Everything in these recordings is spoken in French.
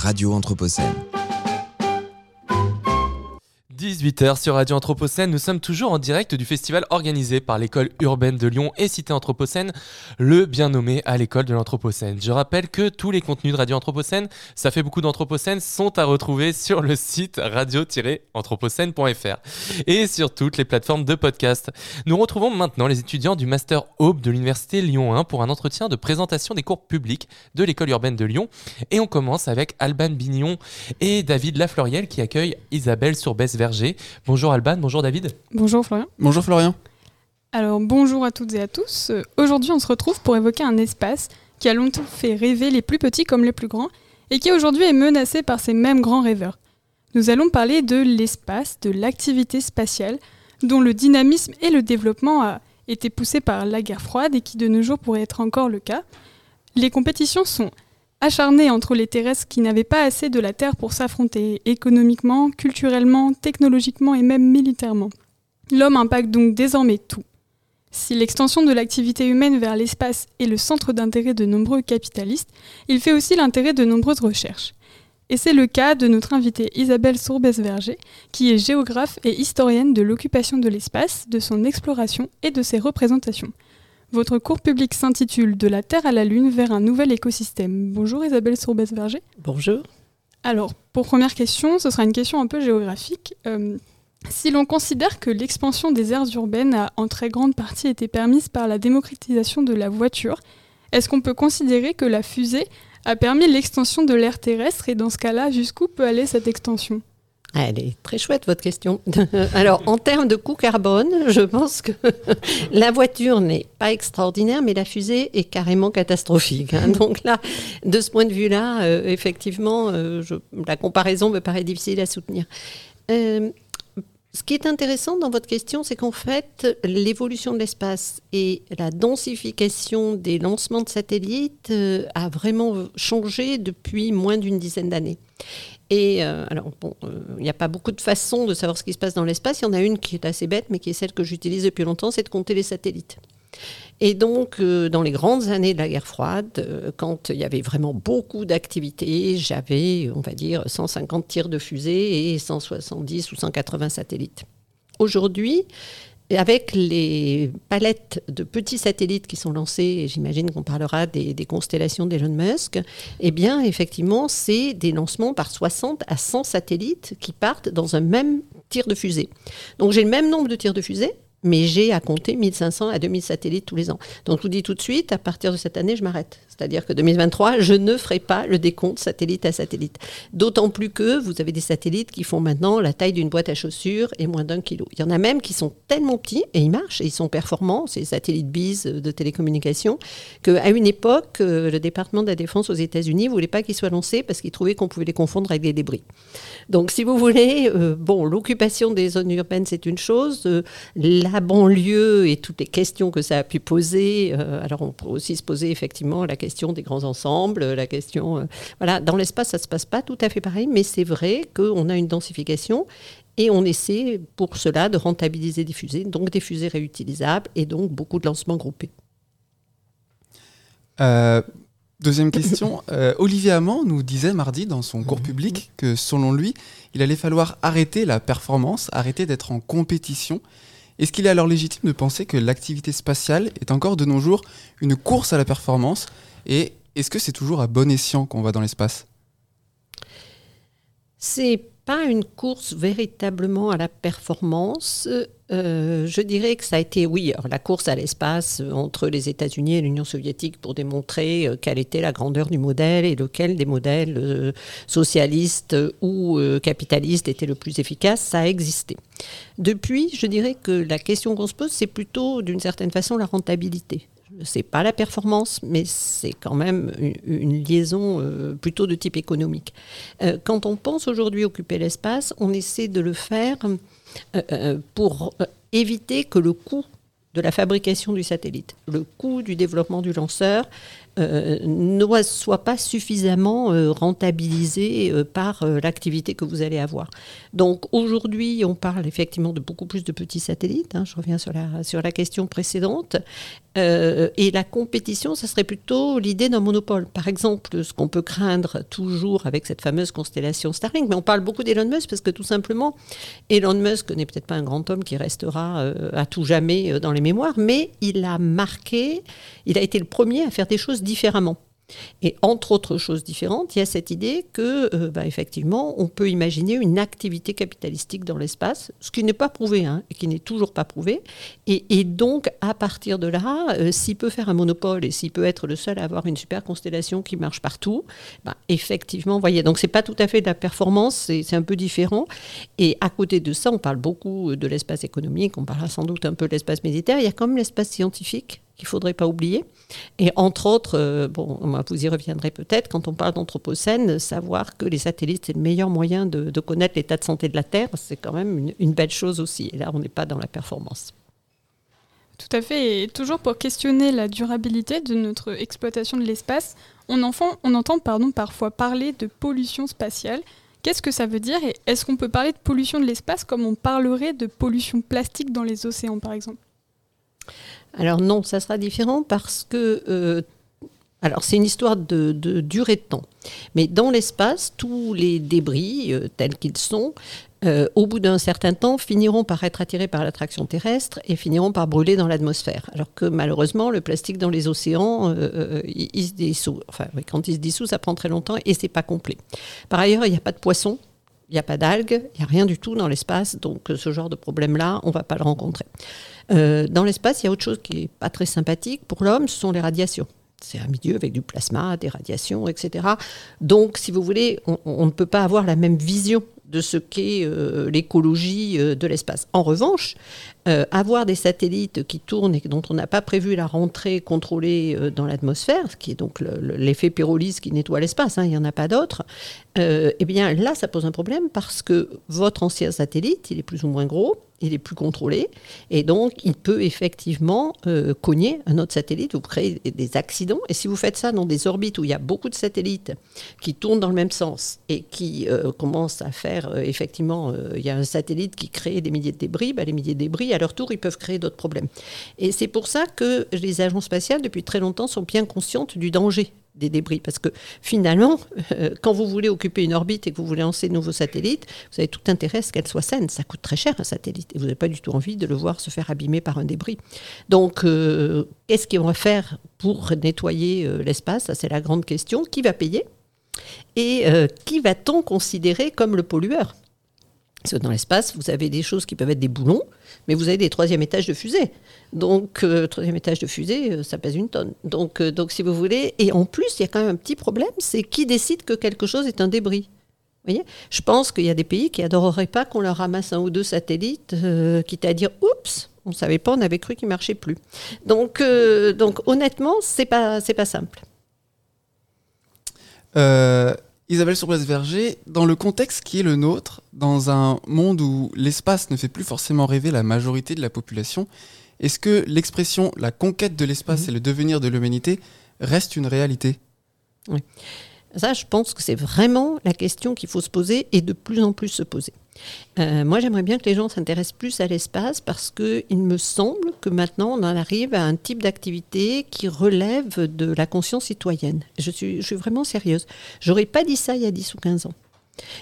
Radio Anthropocène. 18h sur Radio Anthropocène, nous sommes toujours en direct du festival organisé par l'école urbaine de Lyon et Cité Anthropocène, le bien nommé à l'école de l'Anthropocène. Je rappelle que tous les contenus de Radio Anthropocène, ça fait beaucoup d'Anthropocène, sont à retrouver sur le site radio-anthropocène.fr et sur toutes les plateformes de podcast. Nous retrouvons maintenant les étudiants du Master Aube de l'Université Lyon 1 pour un entretien de présentation des cours publics de l'école urbaine de Lyon. Et on commence avec Alban Bignon et David Lafloriel qui accueillent Isabelle Bonjour Alban, bonjour David. Bonjour Florian. Bonjour Florian. Alors bonjour à toutes et à tous. Euh, aujourd'hui on se retrouve pour évoquer un espace qui a longtemps fait rêver les plus petits comme les plus grands et qui aujourd'hui est menacé par ces mêmes grands rêveurs. Nous allons parler de l'espace, de l'activité spatiale, dont le dynamisme et le développement a été poussé par la guerre froide et qui de nos jours pourrait être encore le cas. Les compétitions sont acharné entre les terrestres qui n'avaient pas assez de la Terre pour s'affronter économiquement, culturellement, technologiquement et même militairement. L'homme impacte donc désormais tout. Si l'extension de l'activité humaine vers l'espace est le centre d'intérêt de nombreux capitalistes, il fait aussi l'intérêt de nombreuses recherches. Et c'est le cas de notre invitée Isabelle Sourbès-Verger, qui est géographe et historienne de l'occupation de l'espace, de son exploration et de ses représentations. Votre cours public s'intitule De la Terre à la Lune vers un nouvel écosystème. Bonjour Isabelle Sourbès-Verger. Bonjour. Alors, pour première question, ce sera une question un peu géographique. Euh, si l'on considère que l'expansion des aires urbaines a en très grande partie été permise par la démocratisation de la voiture, est-ce qu'on peut considérer que la fusée a permis l'extension de l'air terrestre et dans ce cas-là, jusqu'où peut aller cette extension? Elle est très chouette votre question. Alors en termes de coût carbone, je pense que la voiture n'est pas extraordinaire, mais la fusée est carrément catastrophique. Hein. Donc là, de ce point de vue-là, euh, effectivement, euh, la comparaison me paraît difficile à soutenir. Euh, ce qui est intéressant dans votre question, c'est qu'en fait, l'évolution de l'espace et la densification des lancements de satellites a vraiment changé depuis moins d'une dizaine d'années. Et euh, alors, euh, il n'y a pas beaucoup de façons de savoir ce qui se passe dans l'espace. Il y en a une qui est assez bête, mais qui est celle que j'utilise depuis longtemps, c'est de compter les satellites. Et donc, euh, dans les grandes années de la guerre froide, quand il y avait vraiment beaucoup d'activités, j'avais, on va dire, 150 tirs de fusée et 170 ou 180 satellites. Aujourd'hui, avec les palettes de petits satellites qui sont lancés, et j'imagine qu'on parlera des, constellations d'Elon Musk, eh bien, effectivement, c'est des lancements par 60 à 100 satellites qui partent dans un même tir de fusée. Donc, j'ai le même nombre de tirs de fusée, mais j'ai à compter 1500 à 2000 satellites tous les ans. Donc je vous dis tout de suite, à partir de cette année, je m'arrête. C'est-à-dire que 2023, je ne ferai pas le décompte satellite à satellite. D'autant plus que vous avez des satellites qui font maintenant la taille d'une boîte à chaussures et moins d'un kilo. Il y en a même qui sont tellement petits, et ils marchent, et ils sont performants, ces satellites BIS de télécommunication, qu'à une époque, euh, le département de la défense aux États-Unis ne voulait pas qu'ils soient lancés parce qu'ils trouvaient qu'on pouvait les confondre avec des débris. Donc si vous voulez, euh, bon, l'occupation des zones urbaines, c'est une chose. Euh, banlieue et toutes les questions que ça a pu poser. Euh, alors, on peut aussi se poser effectivement la question des grands ensembles, la question. Euh, voilà, dans l'espace, ça ne se passe pas tout à fait pareil, mais c'est vrai qu'on a une densification et on essaie pour cela de rentabiliser des fusées, donc des fusées réutilisables et donc beaucoup de lancements groupés. Euh, deuxième question. Olivier Hamon nous disait mardi dans son cours public que selon lui, il allait falloir arrêter la performance, arrêter d'être en compétition est-ce qu'il est alors légitime de penser que l'activité spatiale est encore de nos jours une course à la performance Et est-ce que c'est toujours à bon escient qu'on va dans l'espace? Pas une course véritablement à la performance. Euh, je dirais que ça a été, oui, la course à l'espace entre les États-Unis et l'Union soviétique pour démontrer euh, quelle était la grandeur du modèle et lequel des modèles euh, socialistes ou capitalistes était le plus efficace, ça a existé. Depuis, je dirais que la question qu'on se pose, c'est plutôt d'une certaine façon la rentabilité c'est pas la performance, mais c'est quand même une, liaison plutôt de type économique. quand on pense aujourd'hui occuper l'espace, on essaie de le faire euh, euh, pour euh, éviter que le coût de la fabrication du satellite, le coût du développement du lanceur euh, ne soit pas suffisamment euh, rentabilisé euh, par l'activité que vous allez avoir. Donc aujourd'hui, on parle effectivement de beaucoup plus de petits satellites. Hein, je reviens sur la, sur la question précédente. et la compétition, ça serait plutôt l'idée d'un monopole. Par exemple, ce qu'on peut craindre toujours avec cette fameuse constellation Starlink, mais on parle beaucoup d'Elon Musk parce que tout simplement, Elon Musk n'est peut-être pas un grand homme qui restera à tout jamais dans les mémoires, mais il a marqué, il a été le premier à faire des choses différemment. Et entre autres choses différentes, il y a cette idée que, euh, bah, effectivement, on peut imaginer une activité capitalistique dans l'espace, ce qui n'est pas prouvé, hein, et qui n'est toujours pas prouvé. Et, donc, à partir de là, euh, s'il peut faire un monopole et s'il peut être le seul à avoir une super constellation qui marche partout, bah, effectivement, vous voyez, donc c'est pas tout à fait de la performance, c'est un peu différent. Et à côté de ça, on parle beaucoup de l'espace économique, on parlera sans doute un peu de l'espace militaire. Il y a quand même l'espace scientifique qu'il ne faudrait pas oublier. Et entre autres, euh, bon, vous y reviendrez peut-être, quand on parle d'anthropocène, savoir que les satellites, c'est le meilleur moyen de, connaître l'état de santé de la Terre, c'est quand même une, belle chose aussi. Et là, on n'est pas dans la performance. Tout à fait. Et toujours pour questionner la durabilité de notre exploitation de l'espace, on, entend pardon, parfois parler de pollution spatiale. Qu'est-ce que ça veut dire et est-ce qu'on peut parler de pollution de l'espace comme on parlerait de pollution plastique dans les océans, par exemple? Alors non, ça sera différent parce que... Euh, alors c'est une histoire de, durée de temps. Mais dans l'espace, tous les débris euh, tels qu'ils sont, euh, au bout d'un certain temps, finiront par être attirés par l'attraction terrestre et finiront par brûler dans l'atmosphère. Alors que malheureusement, le plastique dans les océans, il, se dissout. Enfin, quand il se dissout, ça prend très longtemps et c'est pas complet. Par ailleurs, il n'y a pas de poissons il n'y a pas d'algues, il n'y a rien du tout dans l'espace, donc ce genre de problème-là, on ne va pas le rencontrer. Euh, dans l'espace, il y a autre chose qui n'est pas très sympathique pour l'homme, ce sont les radiations. C'est un milieu avec du plasma, des radiations, etc. Donc, si vous voulez, on, ne peut pas avoir la même vision de ce qu'est euh, l'écologie euh, de l'espace. En revanche, avoir des satellites qui tournent et dont on n'a pas prévu la rentrée contrôlée dans l'atmosphère, qui est donc l'effet pyrolyse qui nettoie l'espace, hein, il n'y en a pas d'autres, eh bien là, ça pose un problème parce que votre ancien satellite, il est plus ou moins gros, il est plus contrôlé et donc il peut effectivement euh, cogner un autre satellite ou créer des accidents. Et si vous faites ça dans des orbites où il y a beaucoup de satellites qui tournent dans le même sens et qui euh, commencent à faire euh, effectivement, il y a un satellite qui crée des milliers de débris, bah, les milliers de débris à leur tour ils peuvent créer d'autres problèmes. Et c'est pour ça que les agences spatiales depuis très longtemps sont bien conscientes du danger des débris. Parce que finalement, euh, quand vous voulez occuper une orbite et que vous voulez lancer de nouveaux satellites, vous avez tout intérêt à ce qu'elle soit saine. Ça coûte très cher un satellite et vous n'avez pas du tout envie de le voir se faire abîmer par un débris. Donc, euh, qu'est-ce qu'on va faire pour nettoyer euh, l'espace? Ça, c'est la grande question. Qui va payer? Et qui va-t-on considérer comme le pollueur? Parce que dans l'espace, vous avez des choses qui peuvent être des boulons, mais vous avez des troisième étages de fusée. Donc, euh, troisième étage de fusée, euh, ça pèse une tonne. Donc, euh, donc, si vous voulez, et en plus, il y a quand même un petit problème, c'est qui décide que quelque chose est un débris. Vous voyez? Je pense qu'il y a des pays qui adoreraient pas qu'on leur ramasse un ou deux satellites, quitte à dire oups, on ne savait pas, on avait cru qu'ils marchaient plus. Donc, donc honnêtement, c'est pas pas simple. Isabelle Surbresse-Verger, dans le contexte qui est le nôtre, dans un monde où l'espace ne fait plus forcément rêver la majorité de la population, est-ce que l'expression la conquête de l'espace mhm. et le devenir de l'humanité reste une réalité? Oui. Ça, je pense que c'est vraiment la question qu'il faut se poser et de plus en plus se poser. Euh, moi, j'aimerais bien que les gens s'intéressent plus à l'espace parce qu'il me semble que maintenant, on en arrive à un type d'activité qui relève de la conscience citoyenne. Je suis, vraiment sérieuse. J'aurais pas dit ça il y a 10 ou 15 ans.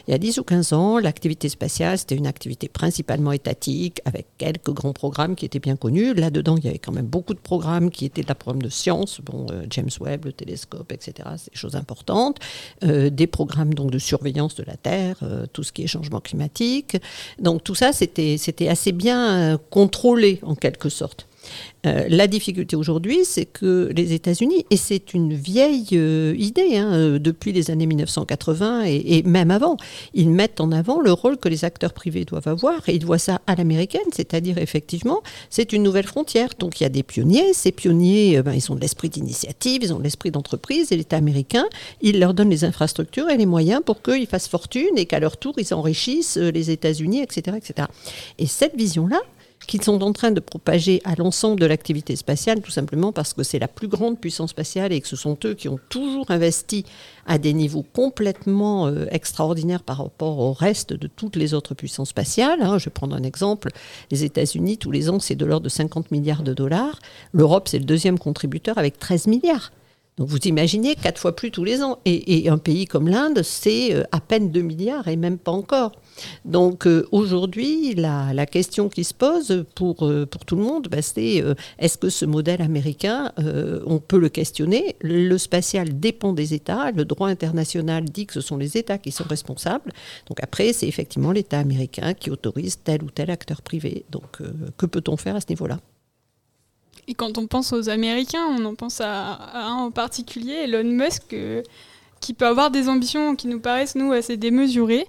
Il y a 10 ou 15 ans, l'activité spatiale, c'était une activité principalement étatique, avec quelques grands programmes qui étaient bien connus. Là-dedans, il y avait quand même beaucoup de programmes qui étaient de la programme de science, bon, euh, James Webb, le télescope, etc. C'est des choses importantes. Euh, des programmes donc, de surveillance de la Terre, euh, tout ce qui est changement climatique. Donc tout ça, c'était assez bien contrôlé en quelque sorte. Euh, la difficulté aujourd'hui, c'est que les États-Unis, et c'est une vieille euh, idée hein, euh, depuis les années 1980 et, même avant, ils mettent en avant le rôle que les acteurs privés doivent avoir et ils voient ça à l'américaine, c'est-à-dire effectivement, c'est une nouvelle frontière. Donc il y a des pionniers, ces pionniers, ben, ils ont de l'esprit d'initiative, ils ont de l'esprit d'entreprise et l'État américain, il leur donne les infrastructures et les moyens pour qu'ils fassent fortune et qu'à leur tour, ils enrichissent les États-Unis, etc., etc. Et cette vision-là, qu'ils sont en train de propager à l'ensemble de l'activité spatiale, tout simplement parce que c'est la plus grande puissance spatiale et que ce sont eux qui ont toujours investi à des niveaux complètement euh, extraordinaires par rapport au reste de toutes les autres puissances spatiales. hein. Je vais prendre un exemple. Les États-Unis, tous les ans, c'est de l'ordre de 50 milliards de dollars. L'Europe, c'est le deuxième contributeur avec 13 milliards. Donc vous imaginez quatre fois plus tous les ans. Et, un pays comme l'Inde, c'est euh, à peine 2 milliards et même pas encore. Donc euh, aujourd'hui, la, question qui se pose pour, euh, pour tout le monde, bah, c'est est-ce que ce modèle américain, on peut le questionner? Le spatial dépend des États. Le droit international dit que ce sont les États qui sont responsables. Donc après, c'est effectivement l'État américain qui autorise tel ou tel acteur privé. Donc que peut-on faire à ce niveau-là? Et quand on pense aux Américains, on en pense à, un en particulier, Elon Musk, euh, qui peut avoir des ambitions qui nous paraissent, nous, assez démesurées.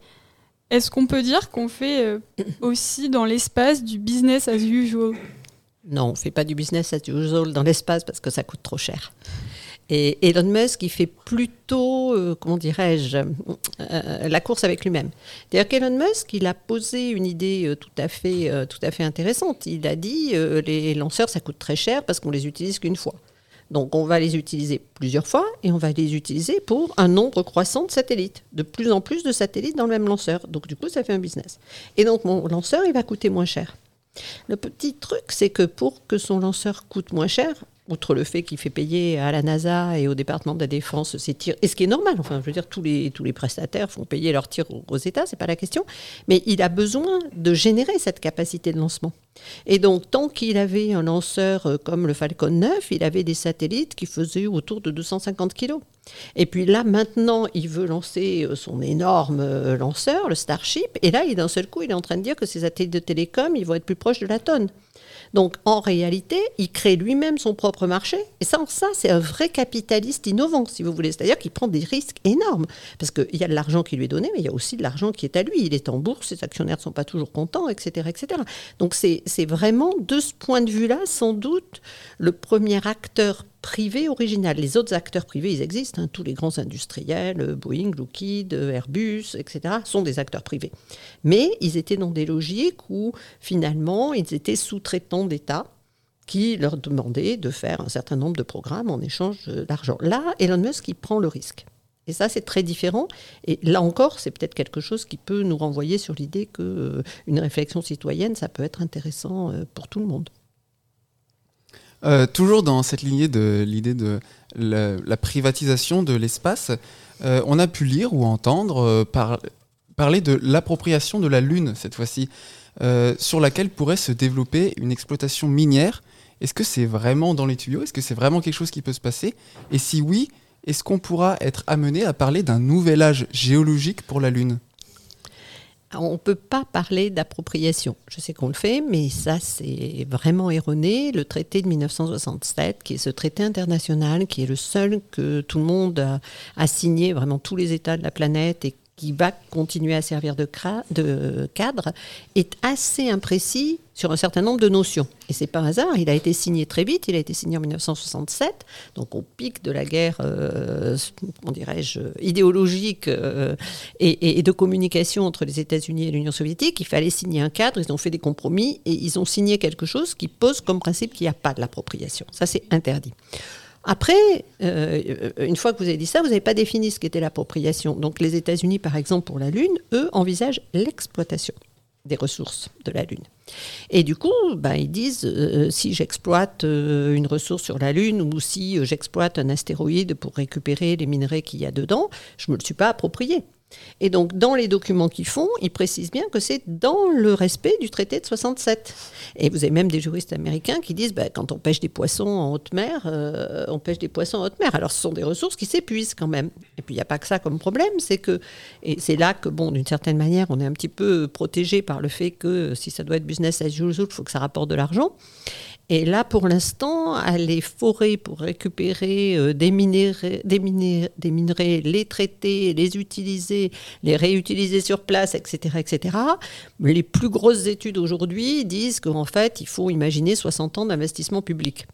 Est-ce qu'on peut dire qu'on fait euh, aussi dans l'espace du business as usual? Non, on ne fait pas du business as usual dans l'espace parce que ça coûte trop cher. Et Elon Musk, il fait plutôt, euh, comment dirais-je, euh, la course avec lui-même. C'est-à-dire qu'Elon Musk, il a posé une idée euh, tout, à fait, tout à fait intéressante. Il a dit, les lanceurs, ça coûte très cher parce qu'on les utilise qu'une fois. Donc on va les utiliser plusieurs fois et on va les utiliser pour un nombre croissant de satellites. De plus en plus de satellites dans le même lanceur. Donc du coup, ça fait un business. Et donc mon lanceur, il va coûter moins cher. Le petit truc, c'est que pour que son lanceur coûte moins cher, outre le fait qu'il fait payer à la NASA et au département de la Défense ses tirs, et ce qui est normal, enfin, je veux dire, tous les, prestataires font payer leurs tirs aux, aux États, c'est pas la question, mais il a besoin de générer cette capacité de lancement. Et donc, tant qu'il avait un lanceur euh, comme le Falcon 9, il avait des satellites qui faisaient autour de 250 kilos. Et puis là, maintenant, il veut lancer euh, son énorme euh, lanceur, le Starship, et là, d'un seul coup, il est en train de dire que ces satellites de télécom, ils vont être plus proches de la tonne. Donc, en réalité, il crée lui-même son propre marché. Et ça, ça c'est un vrai capitaliste innovant, si vous voulez. C'est-à-dire qu'il prend des risques énormes. Parce qu'il y a de l'argent qui lui est donné, mais il y a aussi de l'argent qui est à lui. Il est en bourse, ses actionnaires ne sont pas toujours contents, etc. etc. Donc, c'est vraiment, de ce point de vue-là, sans doute, le premier acteur privé original. Les autres acteurs privés, ils existent. hein. Tous les grands industriels, euh, Boeing, Lockheed, euh, Airbus, etc., sont des acteurs privés. Mais ils étaient dans des logiques où, finalement, ils étaient sous-traitants d'État qui leur demandaient de faire un certain nombre de programmes en échange euh, d'argent. Là, Elon Musk, il prend le risque. Et ça, c'est très différent. Et là encore, c'est peut-être quelque chose qui peut nous renvoyer sur l'idée qu'une réflexion citoyenne, ça peut être intéressant euh, pour tout le monde. Euh, toujours dans cette lignée de l'idée de la, privatisation de l'espace, euh, on a pu lire ou entendre euh, par- parler de l'appropriation de la Lune cette fois-ci, sur laquelle pourrait se développer une exploitation minière. Est-ce que c'est vraiment dans les tuyaux? Est-ce que c'est vraiment quelque chose qui peut se passer? Et si oui, est-ce qu'on pourra être amené à parler d'un nouvel âge géologique pour la Lune? On ne peut pas parler d'appropriation. Je sais qu'on le fait, mais ça, c'est vraiment erroné. Le traité de 1967, qui est ce traité international, qui est le seul que tout le monde a, signé, vraiment tous les États de la planète, qui va continuer à servir de, cadre, est assez imprécis sur un certain nombre de notions. Et c'est un hasard, il a été signé très vite, il a été signé en 1967, donc au pic de la guerre, euh, comment dirais-je, idéologique euh, et de communication entre les États-Unis et l'Union soviétique. Il fallait signer un cadre, ils ont fait des compromis et ils ont signé quelque chose qui pose comme principe qu'il n'y a pas de l'appropriation. Ça, c'est interdit. Après, euh, une fois que vous avez dit ça, vous n'avez pas défini ce qu'était l'appropriation. Donc les États-Unis, par exemple, pour la Lune, eux, envisagent l'exploitation des ressources de la Lune. Et du coup, ben, ils disent, euh, si j'exploite euh, une ressource sur la Lune ou si j'exploite un astéroïde pour récupérer les minerais qu'il y a dedans, je ne me le suis pas approprié. Et donc, dans les documents qu'ils font, ils précisent bien que c'est dans le respect du traité de 67. Et vous avez même des juristes américains qui disent, bah, quand on pêche des poissons en haute mer, euh, on pêche des poissons en haute mer. Alors, ce sont des ressources qui s'épuisent quand même. Et puis, il n'y a pas que ça comme problème, c'est que, et c'est là que, bon, d'une certaine manière, on est un petit peu protégé par le fait que si ça doit être business as usual, il faut que ça rapporte de l'argent. Et là, pour l'instant, aller forer pour récupérer euh, des, minerais, les traiter, les utiliser, les réutiliser sur place, etc., etc. Les plus grosses études aujourd'hui disent qu'en fait, il faut imaginer 60 ans d'investissement public.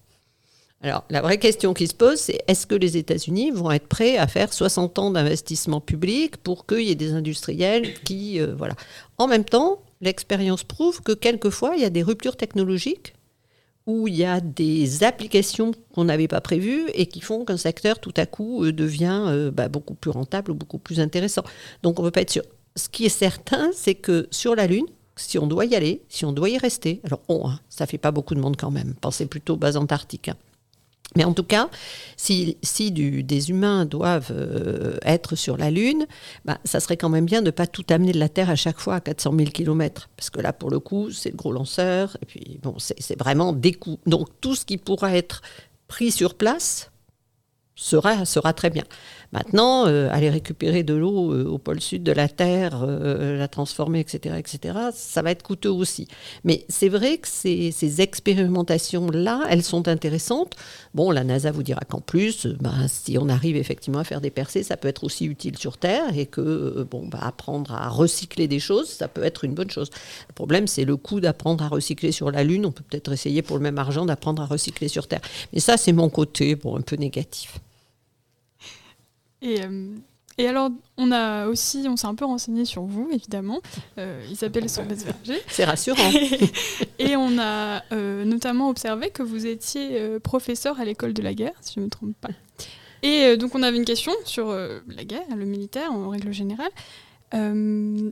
Alors, la vraie question qui se pose, c'est est-ce que les États-Unis vont être prêts à faire 60 ans d'investissement public pour qu'il y ait des industriels qui. euh, voilà. En même temps, l'expérience prouve que quelquefois, il y a des ruptures technologiques où il y a des applications qu'on n'avait pas prévues et qui font qu'un secteur tout à coup euh, devient euh, bah, beaucoup plus rentable ou beaucoup plus intéressant. Donc on ne peut pas être sûr. Ce qui est certain, c'est que sur la Lune, si on doit y aller, si on doit y rester, alors bon, hein, ça fait pas beaucoup de monde quand même, pensez plutôt base antarctique. Hein. Mais en tout cas, si, des humains doivent euh, être sur la Lune, bah, ça serait quand même bien de ne pas tout amener de la Terre à chaque fois à 400 000 km. Parce que là, pour le coup, c'est le gros lanceur. Et puis, bon, c'est vraiment des coûts. Donc, tout ce qui pourra être pris sur place sera, sera très bien. Maintenant, euh, aller récupérer de l'eau euh, au pôle sud de la Terre, euh, la transformer, etc., etc., ça va être coûteux aussi. Mais c'est vrai que ces, expérimentations-là, elles sont intéressantes. Bon, la NASA vous dira qu'en plus, ben, si on arrive effectivement à faire des percées, ça peut être aussi utile sur Terre et que bon, bah, apprendre à recycler des choses, ça peut être une bonne chose. Le problème, c'est le coût d'apprendre à recycler sur la Lune. On peut peut-être essayer pour le même argent d'apprendre à recycler sur Terre. Mais ça, c'est mon côté, bon, un peu négatif. Et, euh, et, alors, on a aussi, on s'est un peu renseigné sur vous, évidemment. Euh, Isabelle Sorbès-Verger. C'est rassurant. et, on a euh, notamment observé que vous étiez euh, professeur à l'école de la guerre, si je ne me trompe pas. Et donc, on avait une question sur la guerre, le militaire en règle générale. dans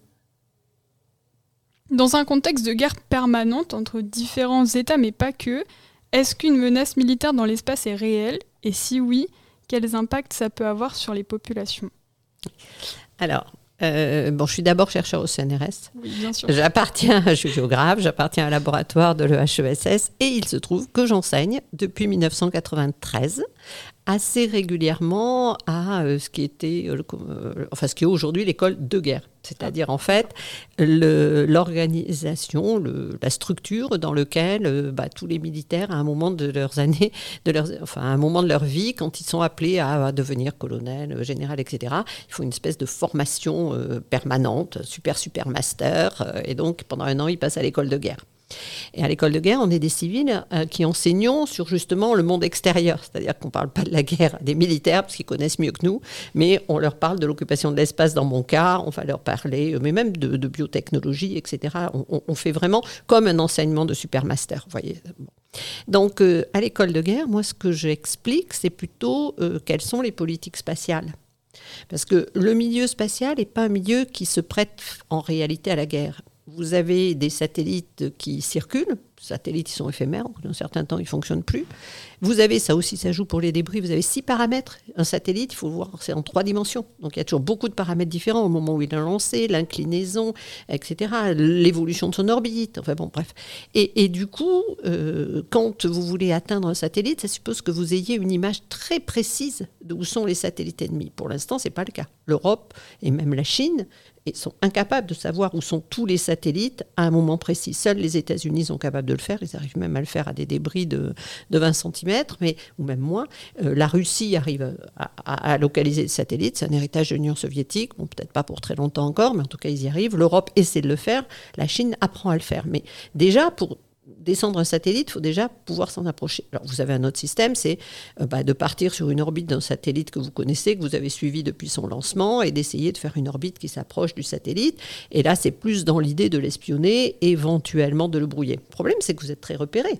un contexte de guerre permanente entre différents États, mais pas que, est-ce qu'une menace militaire dans l'espace est réelle? Et si oui, quels impacts ça peut avoir sur les populations Alors, euh, bon, je suis d'abord chercheur au CNRS. Oui, bien sûr. J'appartiens, je suis géographe, j'appartiens à un laboratoire de l'EHESS et il se trouve que j'enseigne depuis 1993 assez régulièrement à euh, ce qui était, euh, euh, enfin ce qui est aujourd'hui l'école de guerre, c'est-à-dire en fait l'organisation, la structure dans laquelle bah, tous les militaires à un moment de leurs années, de leurs, enfin à un moment de leur vie, quand ils sont appelés à, devenir colonel, général, etc., il faut une espèce de formation permanente, super super master, et donc pendant un an ils passent à l'école de guerre. Et à l'école de guerre, on est des civils euh, qui enseignons sur justement le monde extérieur. C'est-à-dire qu'on ne parle pas de la guerre des militaires, parce qu'ils connaissent mieux que nous, mais on leur parle de l'occupation de l'espace dans mon cas, on va leur parler, euh, mais même de, biotechnologie, etc. On, fait vraiment comme un enseignement de supermaster, voyez. Donc, euh, à l'école de guerre, moi, ce que j'explique, c'est plutôt quelles sont les politiques spatiales. Parce que le milieu spatial n'est pas un milieu qui se prête en réalité à la guerre vous avez des satellites qui circulent, satellites qui sont éphémères, au bout d'un certain temps ils ne fonctionnent plus. Vous avez, ça aussi ça joue pour les débris, vous avez six paramètres. Un satellite, il faut voir, c'est en trois dimensions. Donc il y a toujours beaucoup de paramètres différents au moment où il est lancé, l'inclinaison, etc., l'évolution de son orbite, enfin bon, bref. Et, du coup, euh, quand vous voulez atteindre un satellite, ça suppose que vous ayez une image très précise d'où sont les satellites ennemis. Pour l'instant, ce n'est pas le cas. L'Europe et même la Chine sont incapables de savoir où sont tous les satellites à un moment précis. Seuls les États-Unis sont capables de le faire. Ils arrivent même à le faire à des débris de, de 20 cm, mais, ou même moins. Euh, la Russie arrive à, localiser des satellites. C'est un héritage de l'Union soviétique. Bon, peut-être pas pour très longtemps encore, mais en tout cas, ils y arrivent. L'Europe essaie de le faire. La Chine apprend à le faire. Mais déjà, pour descendre un satellite, il faut déjà pouvoir s'en approcher. Alors vous avez un autre système, c'est euh, bah, de partir sur une orbite d'un satellite que vous connaissez, que vous avez suivi depuis son lancement, et d'essayer de faire une orbite qui s'approche du satellite. Et là, c'est plus dans l'idée de l'espionner, éventuellement de le brouiller. Le problème, c'est que vous êtes très repéré.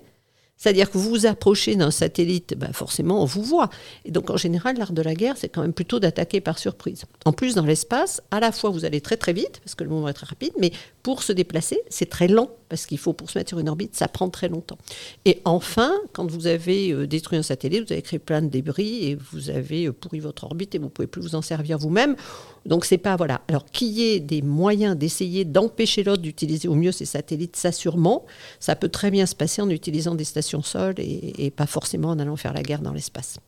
C'est-à-dire que vous vous approchez d'un satellite, ben forcément, on vous voit. Et donc, en général, l'art de la guerre, c'est quand même plutôt d'attaquer par surprise. En plus, dans l'espace, à la fois, vous allez très très vite, parce que le mouvement est très rapide, mais pour se déplacer, c'est très lent, parce qu'il faut, pour se mettre sur une orbite, ça prend très longtemps. Et enfin, quand vous avez euh, détruit un satellite, vous avez créé plein de débris, et vous avez euh, pourri votre orbite, et vous ne pouvez plus vous en servir vous-même. Donc, c'est pas, voilà. Alors, qu'il y ait des moyens d'essayer d'empêcher l'autre d'utiliser au mieux ces satellites, ça sûrement, ça peut très bien se passer en utilisant des stations sol et, pas forcément en allant faire la guerre dans l'espace.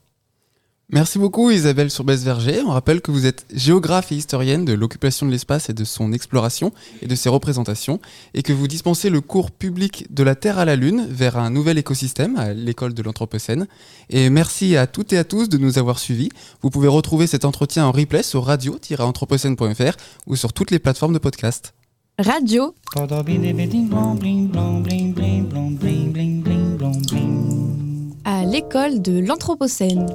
Merci beaucoup Isabelle Surbès-Verger. On rappelle que vous êtes géographe et historienne de l'occupation de l'espace et de son exploration et de ses représentations, et que vous dispensez le cours public de la Terre à la Lune vers un nouvel écosystème à l'école de l'Anthropocène. Et merci à toutes et à tous de nous avoir suivis. Vous pouvez retrouver cet entretien en replay sur radio-anthropocène.fr ou sur toutes les plateformes de podcast. Radio. À l'école de l'Anthropocène.